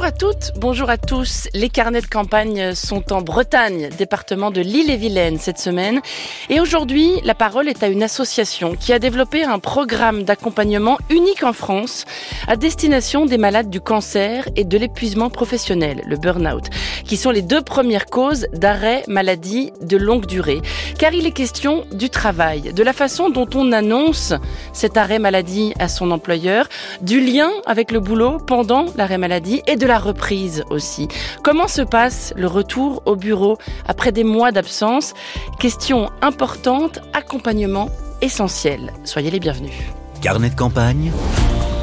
Bonjour à toutes, bonjour à tous. Les carnets de campagne sont en Bretagne, département de l'Île-et-Vilaine cette semaine. Et aujourd'hui, la parole est à une association qui a développé un programme d'accompagnement unique en France à destination des malades du cancer et de l'épuisement professionnel, le burn-out, qui sont les deux premières causes d'arrêt maladie de longue durée. Car il est question du travail, de la façon dont on annonce cet arrêt maladie à son employeur, du lien avec le boulot pendant l'arrêt maladie et de la reprise aussi. Comment se passe le retour au bureau après des mois d'absence? Question importante, accompagnement essentiel. Soyez les bienvenus. Carnet de campagne,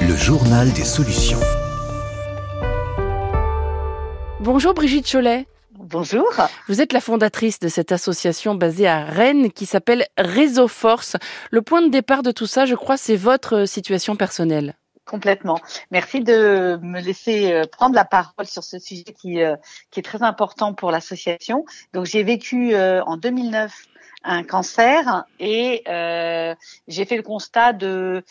le journal des solutions. Bonjour Brigitte Cholet. Bonjour. Vous êtes la fondatrice de cette association basée à Rennes qui s'appelle Réseau Force. Le point de départ de tout ça, je crois, c'est votre situation personnelle. Complètement. Merci de me laisser euh, prendre la parole sur ce sujet qui, euh, qui est très important pour l'association. Donc j'ai vécu euh, en 2009 un cancer et j'ai fait le constat de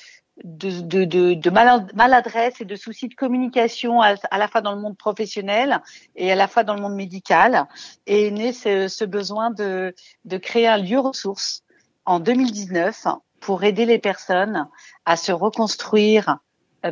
de, de, de, maladresse et de soucis de communication à, la fois dans le monde professionnel et à la fois dans le monde médical. Et est né ce, ce besoin de, de créer un lieu ressource en 2019 pour aider les personnes à se reconstruire euh,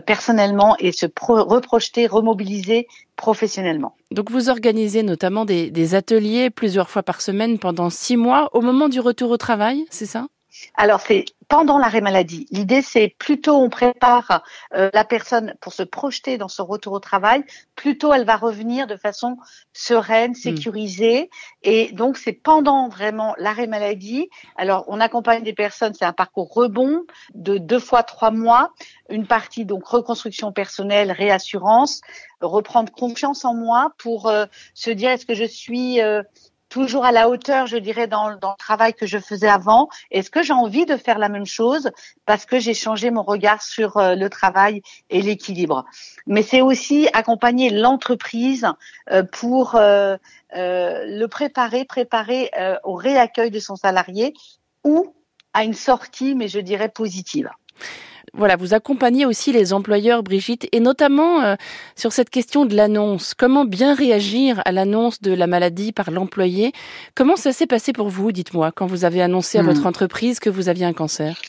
personnellement et se reprojeter, remobiliser professionnellement. Donc vous organisez notamment des, des ateliers plusieurs fois par semaine pendant six mois au moment du retour au travail, c'est ça? Alors c'est pendant l'arrêt maladie. L'idée, c'est plutôt on prépare euh, la personne pour se projeter dans son retour au travail, plutôt elle va revenir de façon sereine, hmm. sécurisée. Et donc, c'est pendant vraiment l'arrêt maladie. Alors, on accompagne des personnes, c'est un parcours rebond de deux fois trois mois. Une partie, donc, reconstruction personnelle, réassurance, reprendre confiance en moi pour euh, se dire est-ce que je suis... Euh, toujours à la hauteur, je dirais, dans, le travail que je faisais avant. Est-ce que j'ai envie de faire la même chose parce que j'ai changé mon regard sur euh, le travail et l'équilibre? Mais c'est aussi accompagner l'entreprise euh, pour euh, le préparer, préparer au réaccueil de son salarié ou à une sortie, mais je dirais positive voilà, vous accompagnez aussi les employeurs, Brigitte, et notamment euh, sur cette question de l'annonce. Comment bien réagir à l'annonce de la maladie par l'employé? Comment ça s'est passé pour vous, dites-moi, quand vous avez annoncé à votre hmm. entreprise que vous aviez un cancer?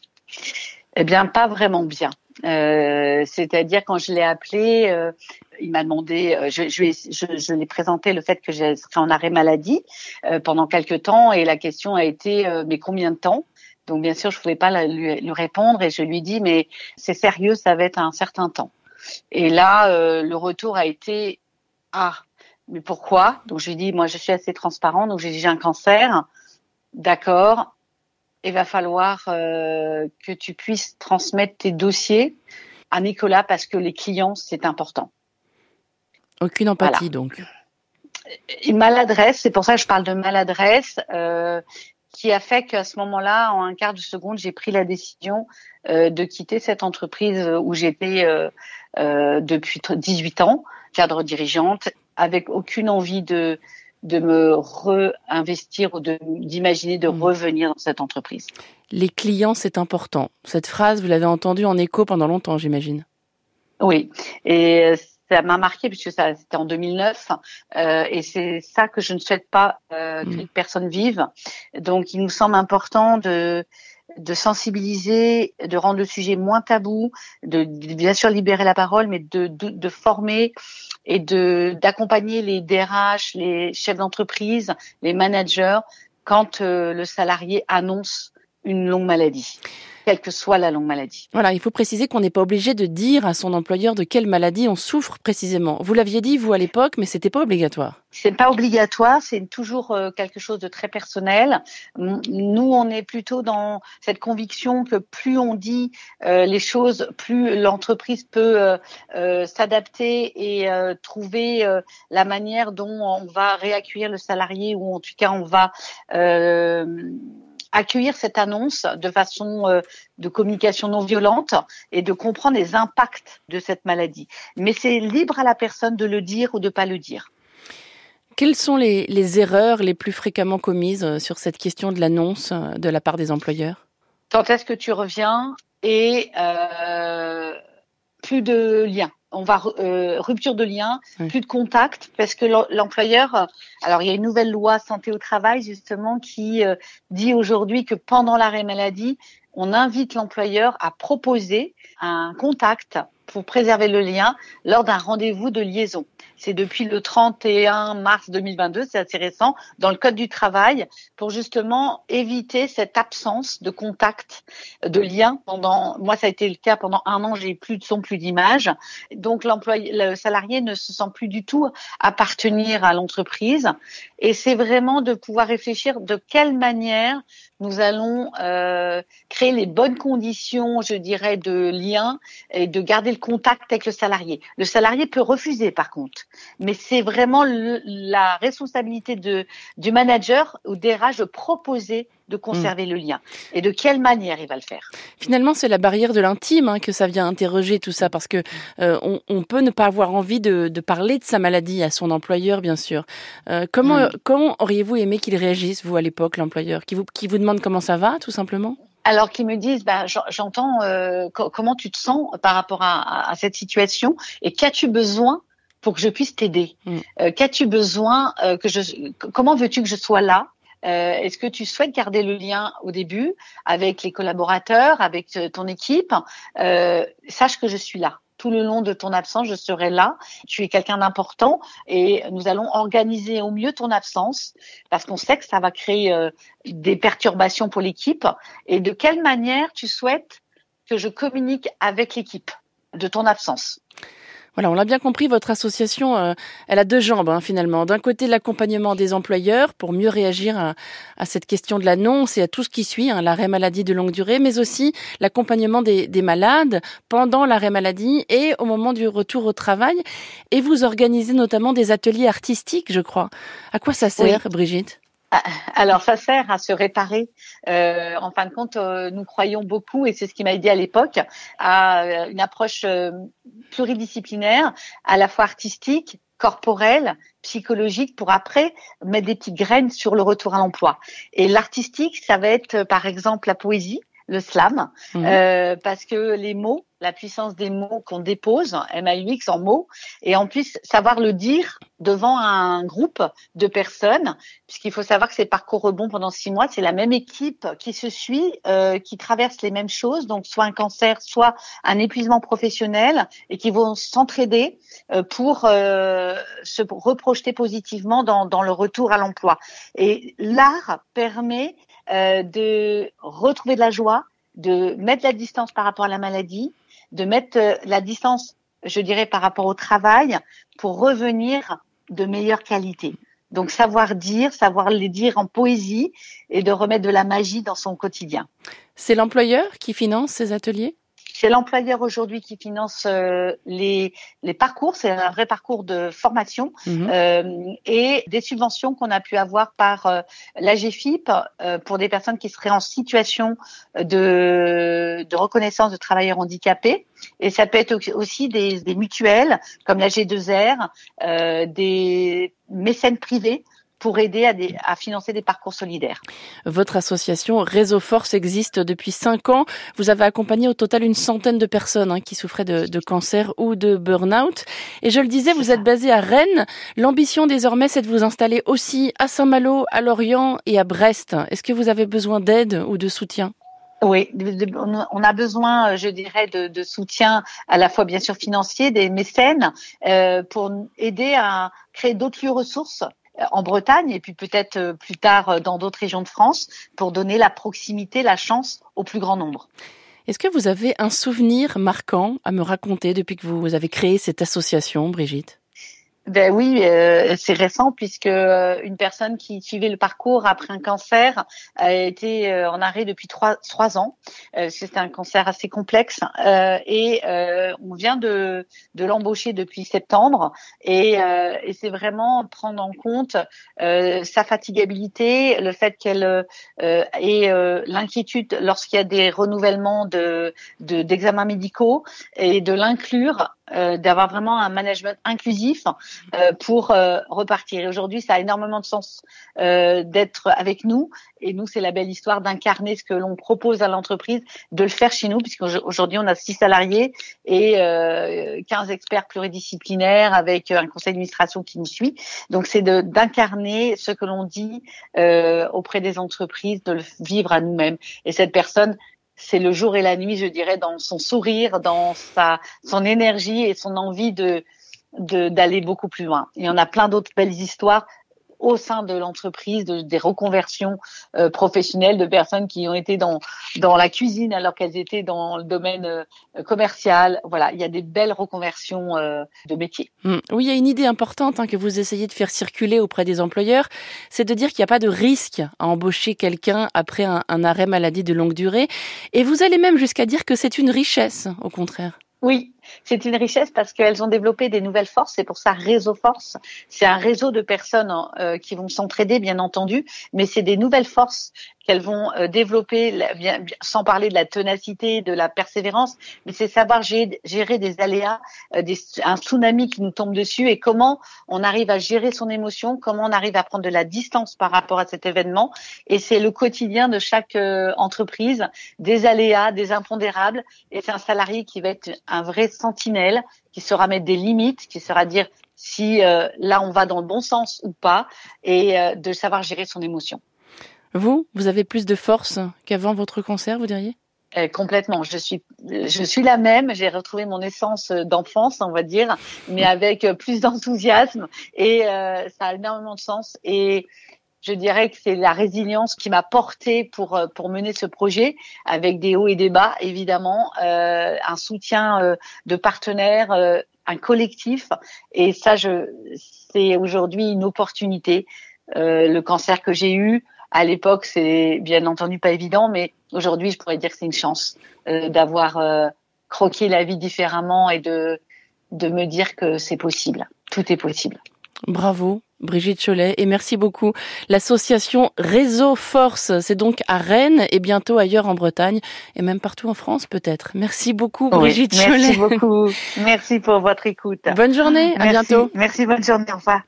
Eh bien, pas vraiment bien. Euh, c'est-à-dire quand je l'ai appelé, euh, il m'a demandé, je, je, je, l'ai présenté le fait que je serais en arrêt maladie pendant quelques temps et la question a été mais combien de temps? Donc bien sûr, je pouvais pas lui, répondre et je lui dis mais c'est sérieux, ça va être un certain temps. Et là, euh, le retour a été ah mais pourquoi? Donc je lui dis moi je suis assez transparent donc j'ai un cancer. D'accord. Il va falloir euh, que tu puisses transmettre tes dossiers à Nicolas parce que les clients c'est important. Aucune empathie donc. Une maladresse, c'est pour ça que je parle de maladresse. Euh, qui a fait qu'à ce moment-là, en un quart de seconde, j'ai pris la décision euh, de quitter cette entreprise où j'étais euh, euh, depuis 18 ans, cadre dirigeante, avec aucune envie de de me réinvestir ou d'imaginer de, mmh. revenir dans cette entreprise. Les clients, c'est important. Cette phrase, vous l'avez entendue en écho pendant longtemps, j'imagine. Oui, et ça m'a marqué puisque ça c'était en 2009 euh, et c'est ça que je ne souhaite pas euh, que mm. les personnes vivent. Donc il nous semble important de de sensibiliser, de rendre le sujet moins tabou, de, bien sûr libérer la parole, mais de, former et de d'accompagner les DRH, les chefs d'entreprise, les managers quand euh, le salarié annonce une longue maladie quelle que soit la longue maladie. Voilà, il faut préciser qu'on n'est pas obligé de dire à son employeur de quelle maladie on souffre précisément. Vous l'aviez dit vous à l'époque, mais c'était pas obligatoire. C'est pas obligatoire, c'est toujours euh, quelque chose de très personnel. Nous, on est plutôt dans cette conviction que plus on dit euh, les choses, plus l'entreprise peut euh, s'adapter et trouver la manière dont on va réaccueillir le salarié ou en tout cas on va accueillir cette annonce de façon euh, de communication non violente et de comprendre les impacts de cette maladie. Mais c'est libre à la personne de le dire ou de pas le dire. Quelles sont les, les erreurs les plus fréquemment commises sur cette question de l'annonce de la part des employeurs? Quand est-ce que tu reviens et euh, plus de lien on va euh, rupture de lien, plus de contact, parce que l'employeur. Alors il y a une nouvelle loi santé au travail justement qui euh, dit aujourd'hui que pendant l'arrêt maladie, on invite l'employeur à proposer un contact pour préserver le lien lors d'un rendez-vous de liaison. C'est depuis le 31 mars 2022, c'est assez récent, dans le Code du travail, pour justement éviter cette absence de contact, de lien. Pendant, moi, ça a été le cas pendant un an, j'ai plus de son, plus d'image. Donc, l'employé, le salarié ne se sent plus du tout appartenir à l'entreprise. Et c'est vraiment de pouvoir réfléchir de quelle manière nous allons euh, créer les bonnes conditions, je dirais, de lien et de garder le contact avec le salarié. Le salarié peut refuser, par contre, mais c'est vraiment la responsabilité de, du manager ou des RH de proposer de conserver le lien. Et de quelle manière il va le faire? Finalement, c'est la barrière de l'intime hein, que ça vient interroger tout ça, parce que euh, on, on, peut ne pas avoir envie de, de, parler de sa maladie à son employeur, bien sûr. Euh, comment, mm. comment auriez-vous aimé qu'il réagisse, vous, à l'époque, l'employeur, qui vous, qui vous demande comment ça va, tout simplement? Alors qu'ils me disent, bah, j'entends euh, comment tu te sens par rapport à, à cette situation et qu'as-tu besoin pour que je puisse t'aider? Mm. euh, Qu'as-tu besoin euh, que je Comment veux-tu que je sois là? Euh, Est-ce que tu souhaites garder le lien au début avec les collaborateurs, avec ton équipe? Euh, Sache que je suis là. Tout le long de ton absence, je serai là. Tu es quelqu'un d'important et nous allons organiser au mieux ton absence parce qu'on sait que ça va créer euh, des perturbations pour l'équipe. Et de quelle manière tu souhaites que je communique avec l'équipe de ton absence? Voilà, on l'a bien compris, votre association, euh, elle a deux jambes hein, finalement. D'un côté, l'accompagnement des employeurs pour mieux réagir à, cette question de l'annonce et à tout ce qui suit, hein, l'arrêt maladie de longue durée, mais aussi l'accompagnement des, des, malades pendant l'arrêt maladie et au moment du retour au travail. Et vous organisez notamment des ateliers artistiques, je crois. À quoi ça sert, Brigitte? Alors, ça sert à se réparer. Euh, en fin de compte, euh, nous croyons beaucoup, et c'est ce qui m'a aidé à l'époque, à euh, une approche euh, pluridisciplinaire, à la fois artistique, corporelle, psychologique, pour après mettre des petites graines sur le retour à l'emploi. Et l'artistique, ça va être, par exemple, la poésie, le slam, mmh. euh, parce que les mots, la puissance des mots qu'on dépose, MAUX en mots, et en plus savoir le dire devant un groupe de personnes, puisqu'il faut savoir que c'est parcours rebond pendant six mois, c'est la même équipe qui se suit, euh, qui traverse les mêmes choses, donc soit un cancer, soit un épuisement professionnel, et qui vont s'entraider euh, pour euh, se reprojeter positivement dans, dans le retour à l'emploi. Et l'art permet euh, de retrouver de la joie, de mettre la distance par rapport à la maladie, de mettre euh, la distance, je dirais, par rapport au travail pour revenir de meilleure qualité. Donc savoir dire, savoir les dire en poésie et de remettre de la magie dans son quotidien. C'est l'employeur qui finance ces ateliers? C'est l'employeur aujourd'hui qui finance euh, les, les parcours, c'est un vrai parcours de formation mhm. euh, et des subventions qu'on a pu avoir par euh, l'AGFIP euh, pour des personnes qui seraient en situation de, de reconnaissance de travailleurs handicapés. Et ça peut être aussi des, des mutuelles comme la G2R, euh, des mécènes privés pour aider à, des, à, financer des parcours solidaires. Votre association Réseau Force existe depuis cinq ans. Vous avez accompagné au total une centaine de personnes hein, qui souffraient de, de, cancer ou de burn-out. Et je le disais, vous êtes basé à Rennes. L'ambition désormais, c'est de vous installer aussi à Saint-Malo, à Lorient et à Brest. Est-ce que vous avez besoin d'aide ou de soutien? Oui, on a besoin, je dirais, de, de, soutien à la fois bien sûr financier, des mécènes, euh, pour aider à créer d'autres lieux ressources en Bretagne et puis peut-être euh, plus tard euh, dans d'autres régions de France pour donner la proximité, la chance au plus grand nombre. Est-ce que vous avez un souvenir marquant à me raconter depuis que vous avez créé cette association, Brigitte? Ben oui, euh, c'est récent puisque euh, une personne qui suivait le parcours après un cancer a été euh, en arrêt depuis trois, trois ans. C'était un cancer assez complexe et on vient de, de l'embaucher depuis septembre et, et c'est vraiment prendre en compte sa fatigabilité, le fait qu'elle ait l'inquiétude lorsqu'il y a des renouvellements de d'examens médicaux et de l'inclure euh, d'avoir vraiment un management inclusif euh, pour euh, repartir. Et aujourd'hui, ça a énormément de sens d'être avec nous. Et nous, c'est la belle histoire d'incarner ce que l'on propose à l'entreprise, de le faire chez nous, puisqu'aujourd'hui, on a six salariés et 15 experts pluridisciplinaires avec un conseil d'administration qui nous suit. Donc, c'est d'incarner ce que l'on dit auprès des entreprises, de le vivre à nous-mêmes. Et cette personne, c'est le jour et la nuit, je dirais, dans son sourire, dans sa son énergie et son envie de d'aller beaucoup plus loin. Il y en a plein d'autres belles histoires au sein de l'entreprise, de, des reconversions euh, professionnelles de personnes qui ont été dans dans la cuisine alors qu'elles étaient dans le domaine euh, commercial. Voilà, il y a des belles reconversions euh, de métiers. Mmh. Oui, il y a une idée importante hein, que vous essayez de faire circuler auprès des employeurs, c'est de dire qu'il n'y a pas de risque à embaucher quelqu'un après un, un arrêt maladie de longue durée, et vous allez même jusqu'à dire que c'est une richesse, au contraire. Oui, c'est une richesse parce qu'elles ont développé des nouvelles forces. C'est pour ça réseau force. C'est un réseau de personnes euh, qui vont s'entraider, bien entendu, mais c'est des nouvelles forces qu'elles vont euh, développer, bien, sans parler de la ténacité, de la persévérance, mais c'est savoir gérer, des aléas, euh, des, un tsunami qui nous tombe dessus et comment on arrive à gérer son émotion, comment on arrive à prendre de la distance par rapport à cet événement. Et c'est le quotidien de chaque entreprise, des aléas, des impondérables. Et c'est un salarié qui va être un vrai sentinelle qui saura mettre des limites, qui saura dire si euh, là on va dans le bon sens ou pas, et euh, de savoir gérer son émotion. Vous, vous avez plus de force qu'avant votre concert, vous diriez? Euh, complètement. Je suis, je suis la même. J'ai retrouvé mon essence d'enfance, on va dire, mais avec plus d'enthousiasme et ça a énormément de sens. Et je dirais que c'est la résilience qui m'a porté pour euh, pour mener ce projet avec des hauts et des bas évidemment, euh, un soutien euh, de partenaires, euh, un collectif et ça je c'est aujourd'hui une opportunité. le cancer que j'ai eu à l'époque c'est bien entendu pas évident, mais aujourd'hui je pourrais dire que c'est une chance d'avoir croqué la vie différemment et de de me dire que c'est possible. Tout est possible. Bravo, Brigitte Cholet, et merci beaucoup. L'association Réseau Force, c'est donc à Rennes et bientôt ailleurs en Bretagne et même partout en France peut-être. Merci beaucoup Brigitte Cholet. Merci beaucoup. Merci pour votre écoute. Bonne journée, à bientôt. Merci, bonne journée, au revoir.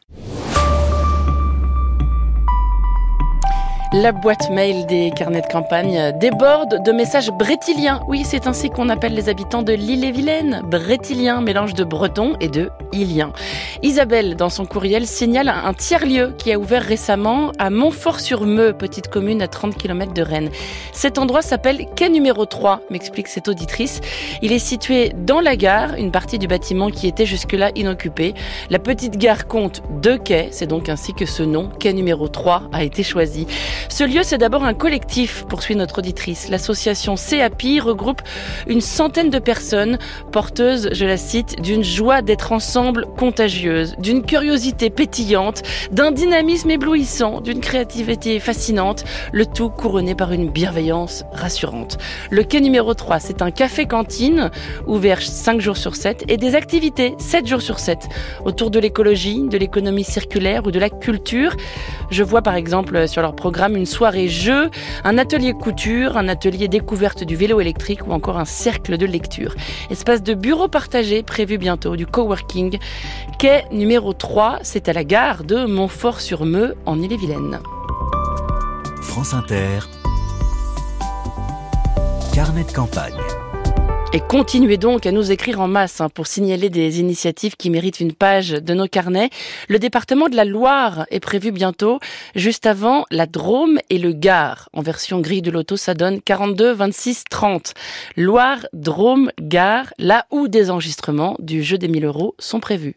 La boîte mail des carnets de campagne déborde de messages brétiliens. Oui, c'est ainsi qu'on appelle les habitants de l'île-et-Vilaine. Brétilien, mélange de breton et de ilien. Isabelle, dans son courriel, signale un tiers-lieu qui a ouvert récemment à Montfort-sur-Meux, petite commune à 30 km de Rennes. Cet endroit s'appelle quai numéro 3, m'explique cette auditrice. Il est situé dans la gare, une partie du bâtiment qui était jusque-là inoccupée. La petite gare compte deux quais, c'est donc ainsi que ce nom, quai numéro 3, a été choisi. Ce lieu, c'est d'abord un collectif, poursuit notre auditrice. L'association CAPI regroupe une centaine de personnes porteuses, je la cite, d'une joie d'être ensemble contagieuse, d'une curiosité pétillante, d'un dynamisme éblouissant, d'une créativité fascinante, le tout couronné par une bienveillance rassurante. Le quai numéro 3, c'est un café-cantine ouvert 5 jours sur 7 et des activités 7 jours sur 7 autour de l'écologie, de l'économie circulaire ou de la culture. Je vois par exemple sur leur programme une soirée jeu, un atelier couture, un atelier découverte du vélo électrique ou encore un cercle de lecture. Espace de bureau partagé prévu bientôt, du coworking. Quai numéro 3, c'est à la gare de Montfort-sur-Meux en Ille-et-Vilaine. France Inter. Carnet de campagne. Et continuez donc à nous écrire en masse hein, pour signaler des initiatives qui méritent une page de nos carnets. Le département de la Loire est prévu bientôt, juste avant la Drôme et le Gard. En version grille de l'auto, ça donne 42, 26, 30. Loire, Drôme, Gard, là où des enregistrements du jeu des 1000 euros sont prévus.